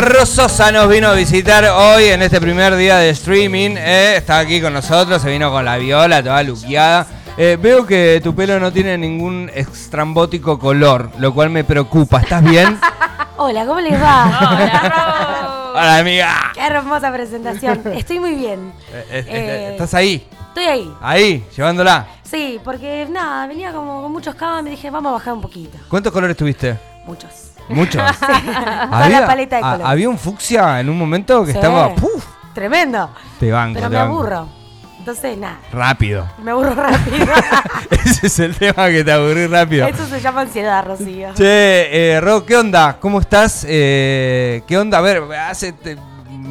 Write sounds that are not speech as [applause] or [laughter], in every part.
Viola Sosa nos vino a visitar hoy en este primer día de streaming. eh, está aquí con nosotros, se vino con la viola, toda luqueada. Eh, veo que tu pelo no tiene ningún extrambótico color, lo cual me preocupa. ¿Estás bien? [laughs] Hola, ¿cómo les va? Hola, Hola, amiga. Qué hermosa presentación. [laughs] Estoy muy bien. Eh, eh, Eh, ¿Estás ahí? Estoy ahí. Ahí, llevándola. Sí, porque nada, venía como con muchos cabos y me dije, vamos a bajar un poquito. ¿Cuántos colores tuviste? Muchos. Muchos. [laughs] La paleta de había un fucsia en un momento que Sí. estaba. ¡puf! Tremendo. Te banco. Pero te me banco. aburro. Entonces, nada, Rápido. me aburro rápido. [laughs] Ese es el tema que te aburrí rápido. Eso se llama ansiedad, Rocío. Che, eh, Ro, ¿qué onda? ¿Cómo estás? Eh, ¿Qué onda? A ver, hace te-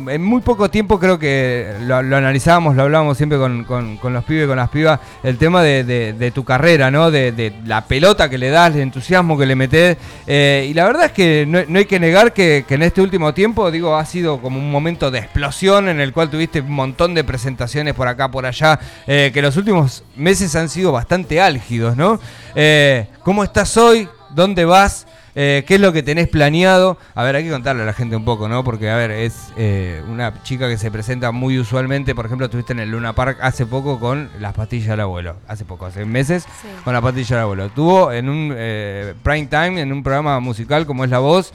en muy poco tiempo creo que lo, analizábamos, lo hablábamos siempre con, con- los pibes, con las pibas, el tema de, de- tu carrera, ¿no? De, de la pelota que le das, el entusiasmo que le metes. Eh, y la verdad es que no, no hay que negar que, que en este último tiempo, digo, ha sido como un momento de explosión en el cual tuviste un montón de presentaciones por acá, por allá, eh, que los últimos meses han sido bastante álgidos, ¿no? Eh, ¿Cómo estás hoy? ¿Dónde vas? Eh, ¿Qué es lo que tenés planeado? A ver, hay que contarle a la gente un poco, ¿no? Porque, a ver, es eh, una chica que se presenta muy usualmente. Por ejemplo, estuviste en el Luna Park hace poco con las pastillas del abuelo. Hace poco, hace meses, Sí. con la pastilla del abuelo. Estuvo en un eh, prime time, en un programa musical como es La Voz,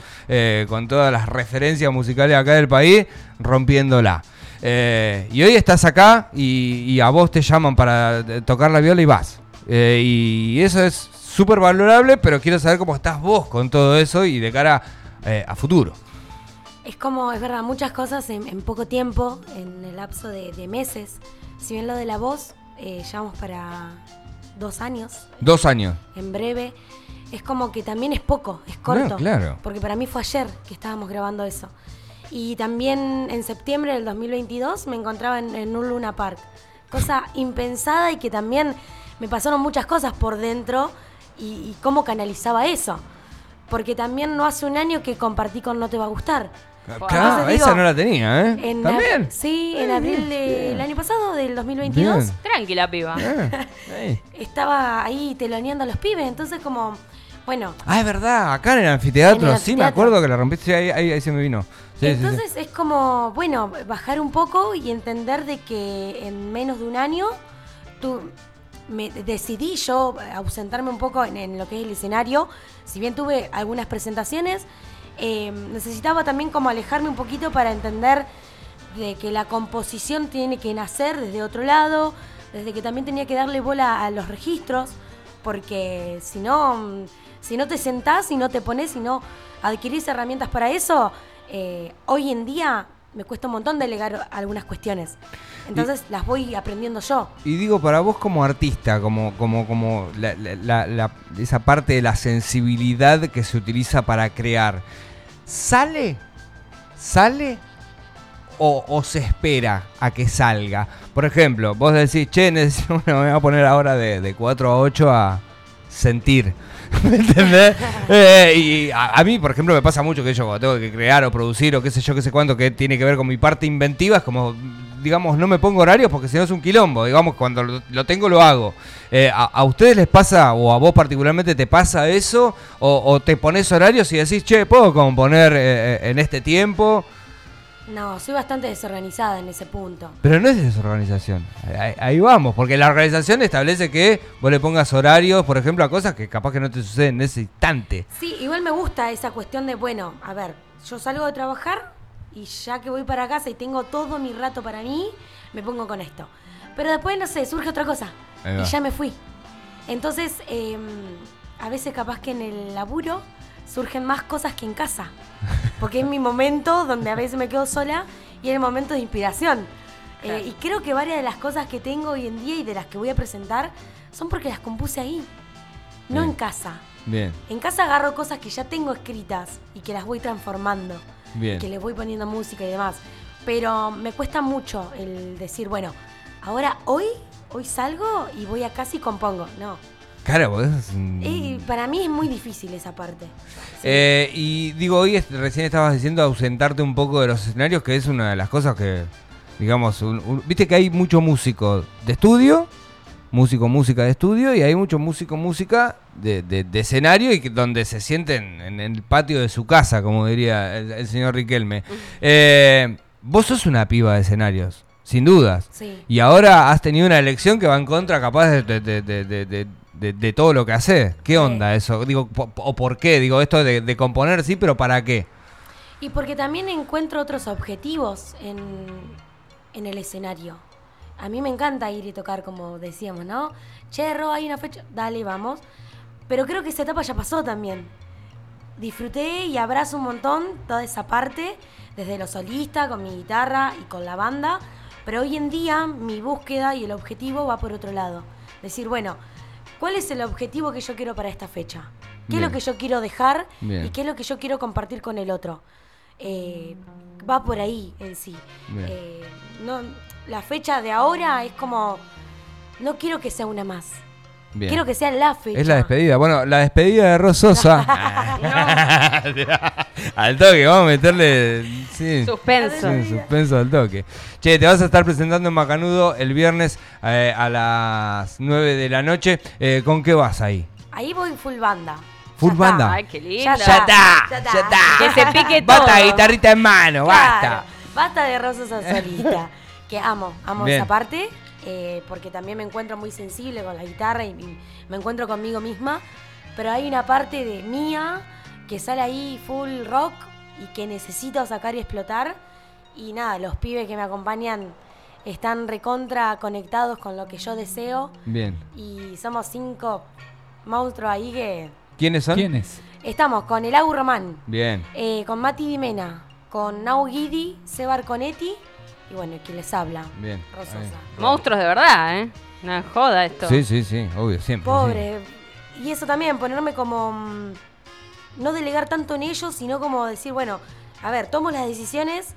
con todas las referencias musicales acá del país, rompiéndola. Y hoy estás acá y, y a vos te llaman para tocar la viola y vas. Y eso es súper valorable, pero quiero saber cómo estás vos con todo eso y de cara eh, a futuro. Es como, es verdad, muchas cosas en, en poco tiempo, en el lapso de, de meses. Si bien lo de la voz, eh, ya vamos para dos años, Dos años. en breve. Es como que también es poco, es corto. No, claro. Porque para mí fue ayer que estábamos grabando eso. Y también en septiembre del 2022 me encontraba en, en un Luna Park. Cosa impensada y que también me pasaron muchas cosas por dentro y, y cómo canalizaba eso. Porque también no hace un año que compartí con No Te Va a Gustar. Claro, Entonces digo, esa no la tenía, ¿eh? En También. ab- sí, en abril del año pasado, del 2022. Bien. Tranquila, piba. [laughs] Ahí. Estaba ahí teloneando a los pibes, entonces como, bueno, Ah, es verdad, acá en el anfiteatro, En el sí, me acuerdo que la rompiste, sí, ahí, ahí, ahí se me vino. Sí, sí, sí. entonces es como, bueno, bajar un poco y entender de que en menos de un año tú me decidí yo ausentarme un poco en, lo que es el escenario. Si bien tuve algunas presentaciones, eh, necesitaba también como alejarme un poquito para entender de que la composición tiene que nacer desde otro lado, desde que también tenía que darle bola a los registros, porque si no, si no te sentás y no te pones y no adquirís herramientas para eso, eh, hoy en día me cuesta un montón delegar algunas cuestiones. Entonces las voy aprendiendo yo. Y digo, para vos como artista, como, como, como la- la- la- la- esa parte de la sensibilidad que se utiliza para crear, ¿sale? ¿Sale? O, o se espera a que salga? Por ejemplo, vos decís, che, necesito, [laughs] me voy a poner ahora de, de 4 a 8 a sentir. [laughs] ¿Me entendés? Eh, y a, a mí, por ejemplo, me pasa mucho que yo cuando tengo que crear o producir o qué sé yo, qué sé cuánto, que tiene que ver con mi parte inventiva, es como, digamos, no me pongo horarios porque si no es un quilombo. Digamos, cuando lo, tengo, lo hago. Eh, a, a ustedes les pasa, o a vos particularmente, te pasa eso? ¿O, o te pones horarios y decís, che, ¿puedo componer eh, eh, en este tiempo? No, soy bastante desorganizada en ese punto. Pero no es desorganización. Ahí, ahí vamos, porque la organización establece que vos le pongas horarios, por ejemplo, a cosas que capaz que no te suceden en ese instante. Sí, igual me gusta esa cuestión de, bueno, a ver, yo salgo de trabajar y ya que voy para casa y tengo todo mi rato para mí, me pongo con esto. Pero después, no sé, surge otra cosa y ya me fui. Entonces, eh, a veces capaz que en el laburo surgen más cosas que en casa. [laughs] Porque es mi momento donde a veces me quedo sola y es el momento de inspiración. Eh, y creo que varias de las cosas que tengo hoy en día y de las que voy a presentar son porque las compuse ahí, no Bien. en casa. Bien, En casa agarro cosas que ya tengo escritas y que las voy transformando, bien. que les voy poniendo música y demás. Pero me cuesta mucho el decir, bueno, ahora hoy, hoy salgo y voy a casa y compongo. No. Claro, Y para mí es muy difícil esa parte. Sí. Eh, y digo, hoy es- recién estabas diciendo ausentarte un poco de los escenarios, que es una de las cosas que, digamos, un- un- viste que hay mucho músico de estudio, músico, música de estudio, y hay mucho músico, música de, de- de escenario y que- donde se sienten en el patio de su casa, como diría el, el señor Riquelme. Eh, vos sos una piba de escenarios, sin dudas. Sí. Y ahora has tenido una elección que va en contra capaz de, de- de- de- de- todo lo que haces. ¿Qué onda eso? Digo, po- ¿o por qué? Digo, esto de, de componer sí, pero ¿para qué? Y porque también encuentro otros objetivos en, en el escenario. A mí me encanta ir y tocar, como decíamos, ¿no? Cherro, hay una fecha, dale, vamos. Pero creo que esa etapa ya pasó también. Disfruté y abrazo un montón toda esa parte, desde lo solista, con mi guitarra y con la banda. Pero hoy en día mi búsqueda y el objetivo va por otro lado. Decir, bueno, ¿cuál es el objetivo que yo quiero para esta fecha? ¿Qué es lo que yo quiero dejar Bien. y qué es lo que yo quiero compartir con el otro? Eh, va por ahí en sí. Eh, no, la fecha de ahora es como, no quiero que sea una más. Bien. Quiero que sea la fecha. Es la despedida. Bueno, la despedida de Rososa. [laughs] [laughs] al toque, vamos a meterle. Sí. Suspenso. Sí, suspenso al toque. Che, te vas a estar presentando en Macanudo el viernes eh, a las 9 de la noche. Eh, ¿Con qué vas ahí? Ahí voy full banda. Full Ya está. banda. Ay, qué lindo. Ya Ya está, Ya ya está. está. Que se pique todo. Basta, guitarrita en mano, basta. Claro, basta de rosas a solista. [laughs] que amo, amo Bien. esa parte. Eh, porque también me encuentro muy sensible con la guitarra y, y me encuentro conmigo misma. Pero hay una parte de mía que sale ahí full rock y que necesito sacar y explotar. Y nada, los pibes que me acompañan están recontra conectados con lo que yo deseo. Bien. Y somos cinco monstruos ahí que ¿Quiénes son? ¿Quién es? estamos con el Agu Román. Bien. Eh, con Mati Dimena, con Nau Guidi, Seba Arconetti y bueno, quien les habla. Bien. Rososa. Monstruos de verdad, ¿eh? Una joda esto. Sí, sí, sí, obvio, siempre. Pobre. Y eso también, ponerme como. mm, no delegar tanto en ellos, sino como decir, bueno, a ver, tomo las decisiones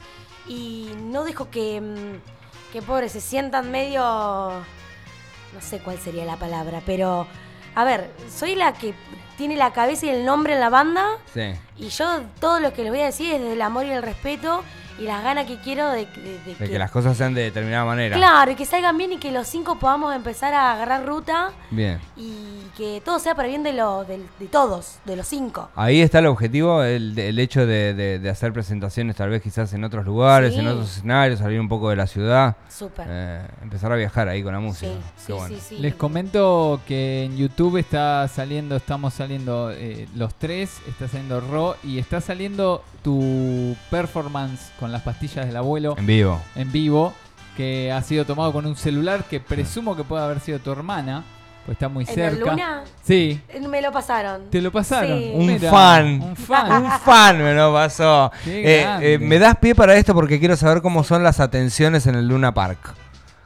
y no dejo que. mm, que pobre se sientan medio. No sé cuál sería la palabra, pero. A ver, soy la que tiene la cabeza y el nombre en la banda. Sí. Y yo todo lo que les voy a decir es desde el amor y el respeto y las ganas que quiero de, de- de De que las cosas sean de determinada manera. Claro, y que salgan bien y que los cinco podamos empezar a agarrar ruta Bien. y que todo sea para bien de, lo, del- de todos, de los cinco. Ahí está el objetivo, el, el hecho de, de- de hacer presentaciones tal vez quizás en otros lugares, Sí. en otros escenarios, salir un poco de la ciudad, Súper. eh, empezar a viajar ahí con la música. sí, sí, bueno. sí, sí. Les comento que en YouTube está saliendo, estamos saliendo eh, los tres, está saliendo Ro y está saliendo tu performance con las pastillas del abuelo En vivo. en vivo, que ha sido tomado con un celular que presumo que puede haber sido tu hermana, pues está muy ¿En el cerca. Luna? Sí, Eh, Me lo pasaron. te lo pasaron. Sí. Un Mira, fan. Un fan. Un fan me lo pasó. Qué Eh, eh, me das pie para esto porque quiero saber cómo son las atenciones en el Luna Park.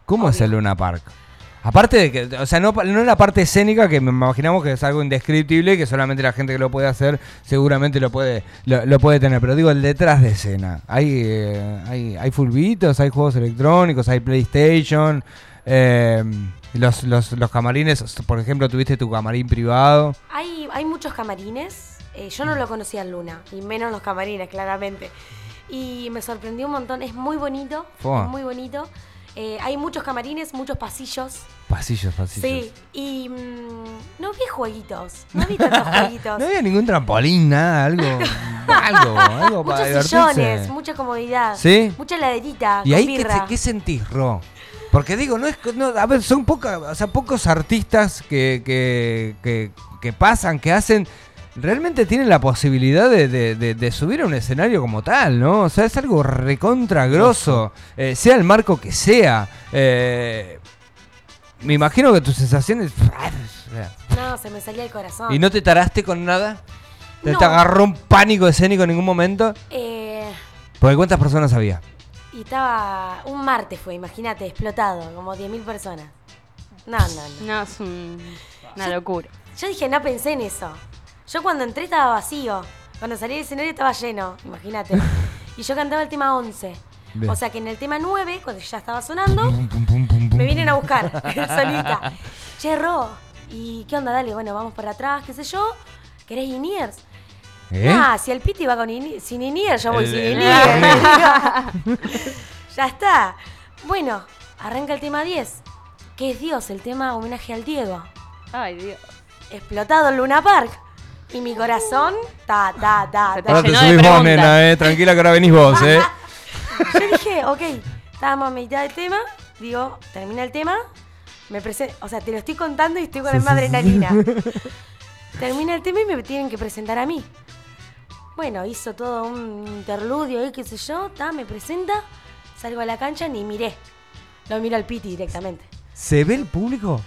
¿Cómo es el Luna Park? Aparte de que, o sea, no, no la parte escénica que me imaginamos que es algo indescriptible y que solamente la gente que lo puede hacer seguramente lo puede lo, lo puede tener. Pero digo, el detrás de escena. Hay, eh, hay, hay fulbitos, hay juegos electrónicos, hay PlayStation. eh, los, los, los camarines, por ejemplo, tuviste tu camarín privado. Hay, hay muchos camarines. eh, yo no lo conocía en Luna, y menos los camarines, claramente. Y me sorprendió un montón. Es muy bonito. Fua. Es muy bonito. Eh, hay muchos camarines, muchos pasillos. Pasillos, pasillos. Sí, y mm, no vi jueguitos, no vi tantos [laughs] jueguitos. No había ningún trampolín, nada, algo, [laughs] algo, algo para Muchos divertirse. sillones, mucha comodidad. ¿Sí? Mucha heladerita. ¿Y ahí qué, qué sentís, Ro? Porque digo, no es, no, a ver, son pocas, o sea, pocos artistas que, que, que, que pasan, que hacen, realmente tienen la posibilidad de, de- de- de subir a un escenario como tal, ¿no? O sea, es algo recontra grosso, eh, sea el marco que sea. eh, me imagino que tus sensaciones... [laughs] No, se me salía el corazón. ¿Y no te taraste con nada? ¿Te, No. te agarró un pánico escénico en ningún momento? Eh, Porque ¿cuántas personas había? y estaba. Un martes fue, imagínate, explotado, como 10.000 personas. No, no, no. No, es un- una locura. Yo dije, no pensé en eso. Yo cuando entré estaba vacío. Cuando salí del escenario estaba lleno, imagínate. [laughs] Y yo cantaba el tema 11. Bien. O sea que en el tema 9, cuando ya estaba sonando, Pum, pum, pum, pum, pum. me vienen a buscar, [laughs] [laughs] solita. Che, Ro, ¿y qué onda? Dale, bueno, vamos para atrás, qué sé yo. ¿Querés Iniers? ¿Eh? Ah, si el Piti va con ini- sin Iniers, yo voy El- sin el- Iniers. ya está. Bueno, arranca el tema 10, que es Dios, el tema homenaje al Diego. Ay, Dios. explotado en Luna Park. Y mi corazón, ta, ta, ta, Se ta. Ahora te subís vos, nena, eh. Tranquila que ahora venís vos, eh. [laughs] Yo dije, ok, estábamos a mitad del tema, digo, termina el tema, me presento, o sea, te lo estoy contando y estoy con la misma adrenalina. [laughs] Termina el tema y me tienen que presentar a mí. Bueno, hizo todo un interludio ahí, qué sé yo, ta, me presenta, salgo a la cancha, ni miré. Lo miro al Piti directamente. ¿Se ve el público?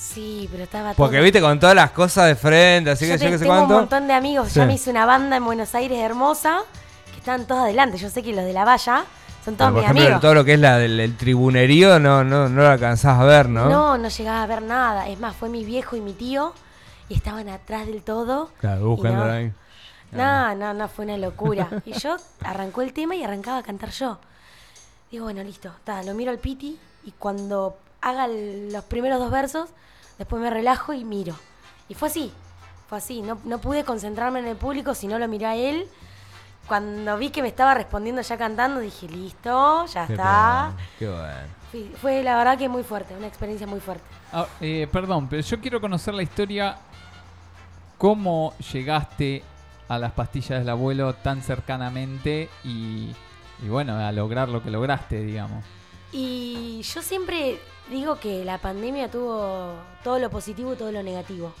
Sí, pero estaba Porque todo. viste con todas las cosas de frente, así yo que te- yo qué sé tengo cuánto. un montón de amigos, Sí. ya me hice una banda en Buenos Aires hermosa, que estaban todos adelante. Yo sé que los de la valla son todos Pero, por mis ejemplo, amigos. todo lo que es la del el tribunerío no, no, no lo alcanzás a ver, ¿no? No, no llegaba a ver nada. Es más, fue mi viejo y mi tío y estaban atrás del todo. Claro, Y buscándola no. ahí. No, no, no, fue una locura. [laughs] Y yo arrancó el tema y arrancaba a cantar yo. Digo, bueno, listo, ta, lo miro al Piti y cuando haga el- los primeros dos versos, después me relajo y miro. Y fue así, fue así. No, no pude concentrarme en el público, si no lo miré a él. Cuando vi que me estaba respondiendo ya cantando, dije, listo, ya Qué está. bueno, Qué bueno. Fue la verdad que muy fuerte, una experiencia muy fuerte. Ah, eh, perdón, pero yo quiero conocer la historia. ¿Cómo llegaste a las pastillas del abuelo tan cercanamente y, y bueno, a lograr lo que lograste, digamos? Y yo siempre digo que la pandemia tuvo todo lo positivo y todo lo negativo.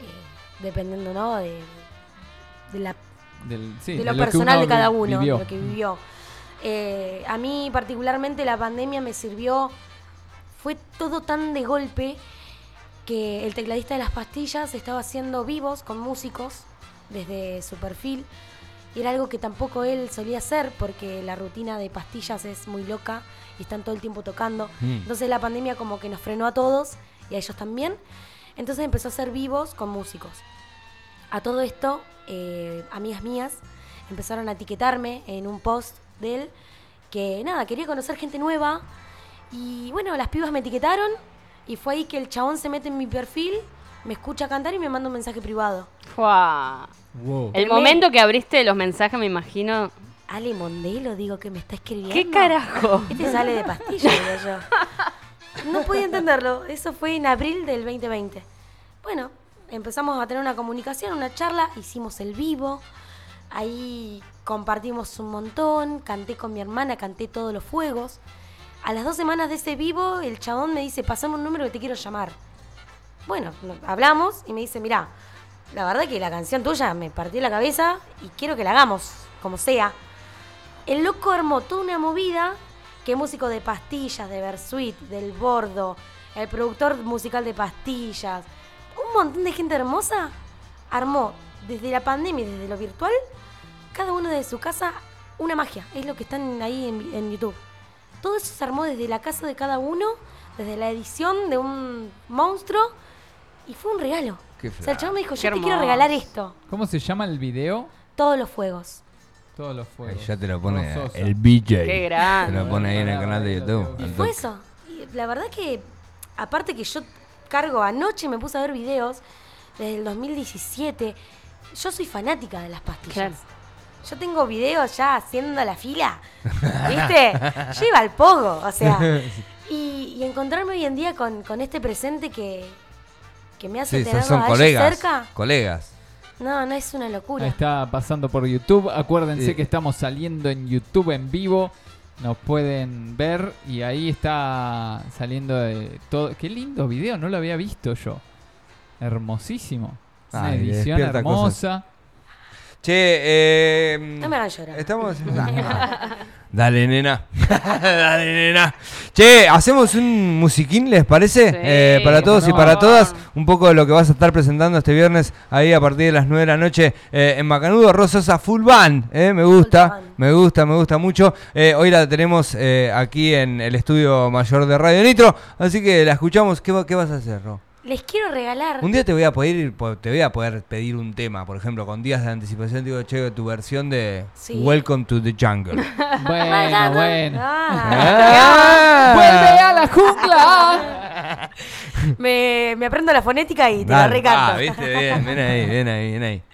Eh, dependiendo, ¿no? De, de la Del, sí, de lo personal de cada uno, vivió. de lo que vivió. Eh, a mí particularmente la pandemia me sirvió, fue todo tan de golpe que el tecladista de las pastillas estaba haciendo vivos con músicos desde su perfil era algo que tampoco él solía hacer porque la rutina de pastillas es muy loca y están todo el tiempo tocando. Mm. Entonces la pandemia como que nos frenó a todos y a ellos también. Entonces empezó a hacer vivos con músicos. A todo esto, eh, amigas mías empezaron a etiquetarme en un post de él que nada, quería conocer gente nueva. Y bueno, las pibas me etiquetaron y fue ahí que el chabón se mete en mi perfil, me escucha cantar y me manda un mensaje privado. Fua. Wow. El momento que abriste los mensajes, me imagino. Ale Mondelo, digo que me está escribiendo. ¿Qué carajo? Este sale de pastilla, digo yo. No podía entenderlo. Eso fue en abril del 2020. Bueno, empezamos a tener una comunicación, una charla, hicimos el vivo. Ahí compartimos un montón, canté con mi hermana, canté todos los fuegos. A las dos semanas de ese vivo, el chabón me dice, pasame un número que te quiero llamar. Bueno, no- hablamos y me dice, mirá, la verdad que la canción tuya me partió la cabeza y quiero que la hagamos, como sea. El loco armó toda una movida que músico de pastillas, de Versuit, del Bordo, el productor musical de pastillas, un montón de gente hermosa armó desde la pandemia y desde lo virtual, cada uno de su casa, una magia. Es lo que están ahí en, en YouTube. Todo eso se armó desde la casa de cada uno, desde la edición de un monstruo, y fue un regalo. Qué o sea, el flash. chabón me dijo, Qué yo te quiero hermoso. regalar esto. ¿Cómo se llama el video? Todos los fuegos. Todos los Ahí fuegos. ya te lo pone el BJ. Qué grande. Te lo pone ahí en el canal de YouTube. Y al fue toque. eso. Y la verdad que, aparte que yo cargo anoche, me puse a ver videos desde el 2017. Yo soy fanática de las pastillas. Claro. Yo tengo videos ya haciendo la fila. [laughs] ¿Viste? Yo iba al pogo, o sea. [laughs] Y, y encontrarme hoy en día con, con este presente que, que me hace Sí, tenerlos son a ellos colegas. cerca. Colegas. No, no es una locura. Está pasando por YouTube. Acuérdense Sí. que estamos saliendo en YouTube en vivo. Nos pueden ver y ahí está saliendo de todo. Qué lindo video, no lo había visto yo. Hermosísimo. Una Ay, edición hermosa. Che, eh. No me hagan llorar. Estamos. [laughs] [laughs] Dale, nena. [laughs] Dale, nena. Che, hacemos un musiquín, ¿les parece? Sí, Eh, para todos y para todas. Un poco de lo que vas a estar presentando este viernes ahí a partir de las 9 de la noche eh, en Macanudo. Rososa Full Band. eh, me gusta, me gusta, me gusta mucho. Eh, hoy la tenemos eh, aquí en el estudio mayor de Radio Nitro. Así que la escuchamos. ¿Qué, qué vas a hacer, Ro? Les quiero regalar. Un día te voy a poder po- te voy a poder pedir un tema, por ejemplo, con días de anticipación digo, che, tu versión de Sí. Welcome to the Jungle. [laughs] Bueno, bueno. Ah. ¡Vuelve a la jungla! [laughs] me, me aprendo la fonética y te la Dale. recanto. Ah, viste, bien, ven ahí, ven ahí, ven ahí. [laughs]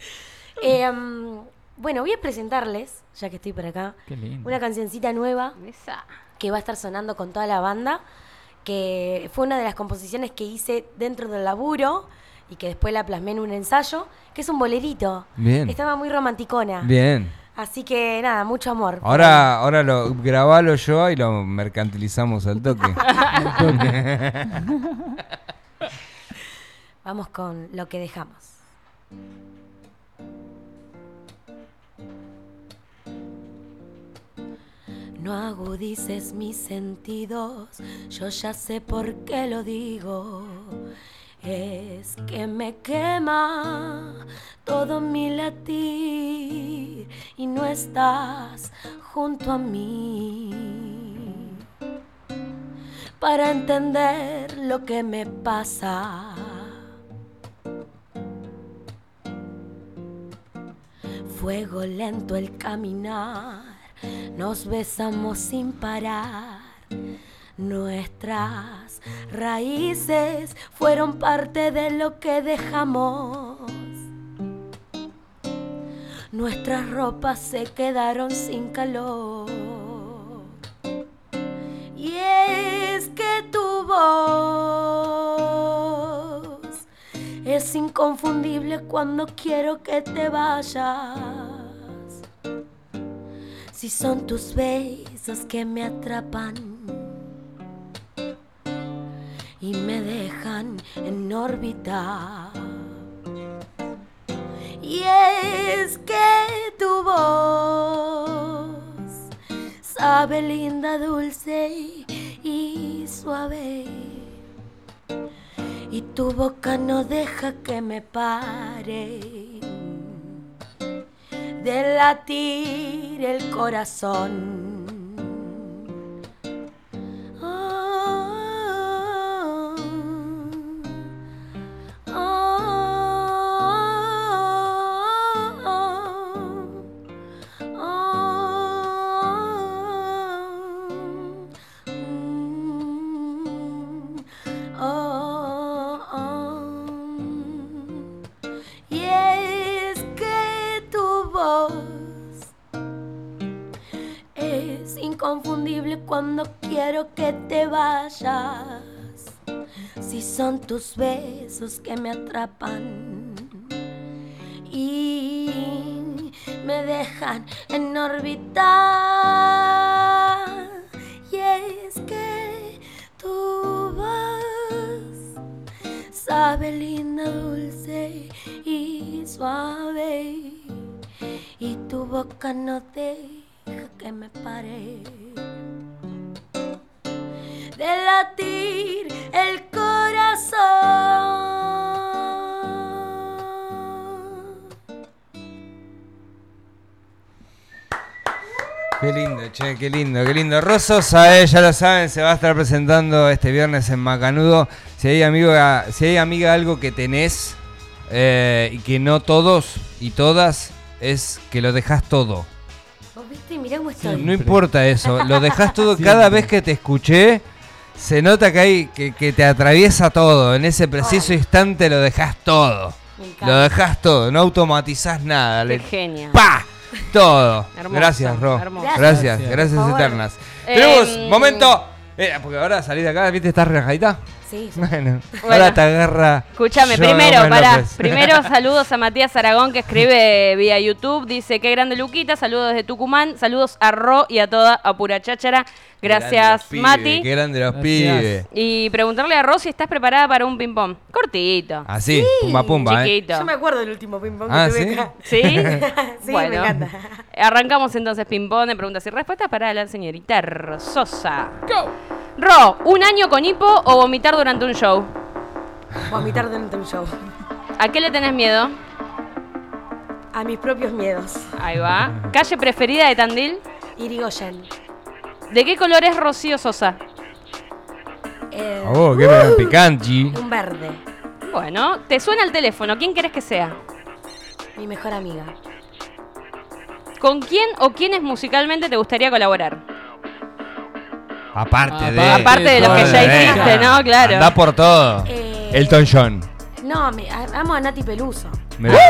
Eh, um, bueno, voy a presentarles, ya que estoy por acá, Qué lindo. una cancioncita nueva Esa. que va a estar sonando con toda la banda, que fue una de las composiciones que hice dentro del laburo y que después la plasmé en un ensayo, que es un bolerito. Bien. Estaba muy romanticona. Bien. Así que nada, mucho amor. Ahora, ahora lo grabalo yo y lo mercantilizamos al toque. [laughs] Vamos con lo que dejamos. No agudices mis sentidos, yo ya sé por qué lo digo. Es que me quema todo mi latir y no estás junto a mí para entender lo que me pasa. Fuego lento el caminar, nos besamos sin parar. Nuestras raíces fueron parte de lo que dejamos. Nuestras ropas se quedaron sin calor. Y es que tu voz es inconfundible cuando quiero que te vayas. Si son tus besos que me atrapan y me dejan en órbita. Y es que tu voz sabe linda, dulce y suave. Y tu boca no deja que me pare de latir el corazón. Cuando quiero que te vayas. Si son tus besos que me atrapan y me dejan en órbita. Y es que tu voz sabe linda, dulce y suave. Y tu boca no deja que me pare de latir el corazón. Qué lindo, che, qué lindo, qué lindo. Rososa, eh, ya lo saben, se va a estar presentando este viernes en Macanudo. Si hay, amigo, si hay amiga algo que tenés eh, y que no todos y todas, es que lo dejas todo. ¿Vos viste? Mirá cómo estoy. No importa eso, lo dejas todo. [laughs] Siempre. Cada vez que te escuché, se nota que hay que, que te atraviesa todo. En ese preciso Ay. instante lo dejas todo. Lo dejas todo, no automatizás nada. Qué Le- genia. ¡Pa! Todo. [laughs] Hermoso, gracias, Ro. hermoso. Gracias, Gracias. gracias eternas. Eh, Tenemos, mm, momento. Eh, porque ahora salís de acá, ¿viste? ¿Estás relajadita? Sí, sí. Bueno, Bueno. ahora te agarra. Escúchame, primero. López. Primero [laughs] saludos a Matías Aragón que escribe vía YouTube. Dice, qué grande Luquita. Saludos desde Tucumán. Saludos a Ro y a toda a Pura Cháchara. Grande Gracias, pibes, Mati. Qué grande los Gracias. pibes. Y preguntarle a Ro si estás preparada para un ping-pong. Cortito. Así, pumba pumba, ¿eh? Chiquito. Yo me acuerdo del último ping-pong Ah, que tuve ¿sí? acá. ¿Sí? [laughs] Sí, [laughs] Bueno. me encanta. Arrancamos entonces ping-pong de preguntas y respuestas para la señorita Sosa. Go. Ro, ¿un año con hipo o vomitar durante un show? Vomitar durante un show. ¿A qué le tenés miedo? A mis propios miedos. Ahí va. ¿Calle preferida de Tandil? Irigoyen. ¿De qué color es Rocío Sosa? Eh, Oh, qué uh, picante. un verde. Bueno, te suena el teléfono. ¿Quién querés que sea? Mi mejor amiga. ¿Con quién o quiénes musicalmente te gustaría colaborar? Aparte de. Aparte Aparte de lo que ya hiciste, ¿no? Claro. Anda por todo. Eh, Elton John. No, me- a- amo a Nati Peluso.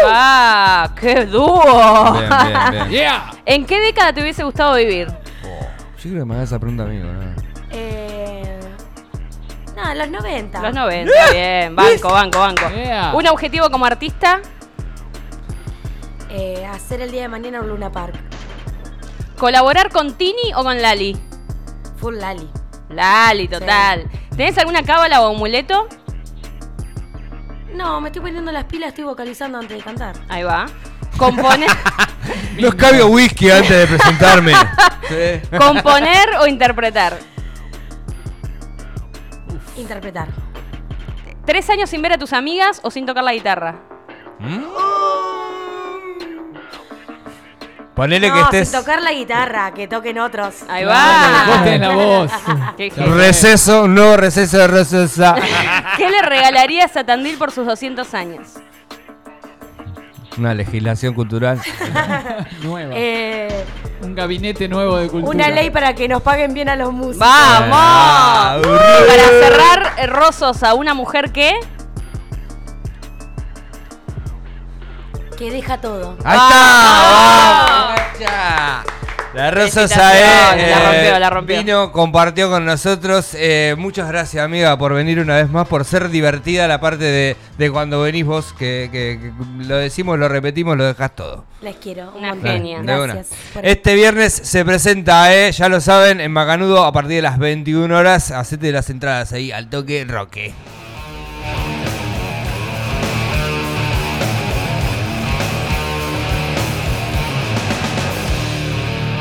¡Ah! ¡Qué dúo! Bien, bien, bien. [laughs] Yeah. ¿En qué década te hubiese gustado vivir? Yo creo que me hagas esa pregunta amigo. ¿no? Eh, Ah, los 90. Los 90, bien. Banco, banco, banco. Yeah. Un objetivo como artista. Eh, hacer el día de mañana un Luna Park. ¿Colaborar con Tini o con Lali? Full Lali. Lali, total. ¿Tenés alguna cábala o amuleto? No, me estoy poniendo las pilas, estoy vocalizando antes de cantar. Ahí va. Componer, [laughs] Los cambio whisky antes de presentarme. [laughs] Sí. componer o interpretar. Interpretar. ¿Tres años sin ver a tus amigas o sin tocar la guitarra? Ponele no, que estés sin tocar la guitarra, que toquen otros. Ahí va. tenés la voz. Qué receso, un nuevo receso de recesa. [laughs] ¿Qué le regalarías a Tandil por sus 200 años? Una legislación cultural. [laughs] Nueva. Eh, Un gabinete nuevo de cultura. una ley para que nos paguen bien a los músicos. ¡Vamos! Ah, Y para cerrar, eh, Rosos, a una mujer que... Que deja todo. Ahí Ah. está. La Rosa Sae la eh, rompió, la rompió. vino, compartió con nosotros. Eh, muchas gracias, amiga, por venir una vez más, por ser divertida la parte de, de cuando venís vos, que, que- que lo decimos, lo repetimos, lo dejás todo. Les quiero. un Una genia. Una. Gracias. Este viernes se presenta, eh, ya lo saben, en Macanudo a partir de las 21 horas. Hacete las entradas ahí al toque roque.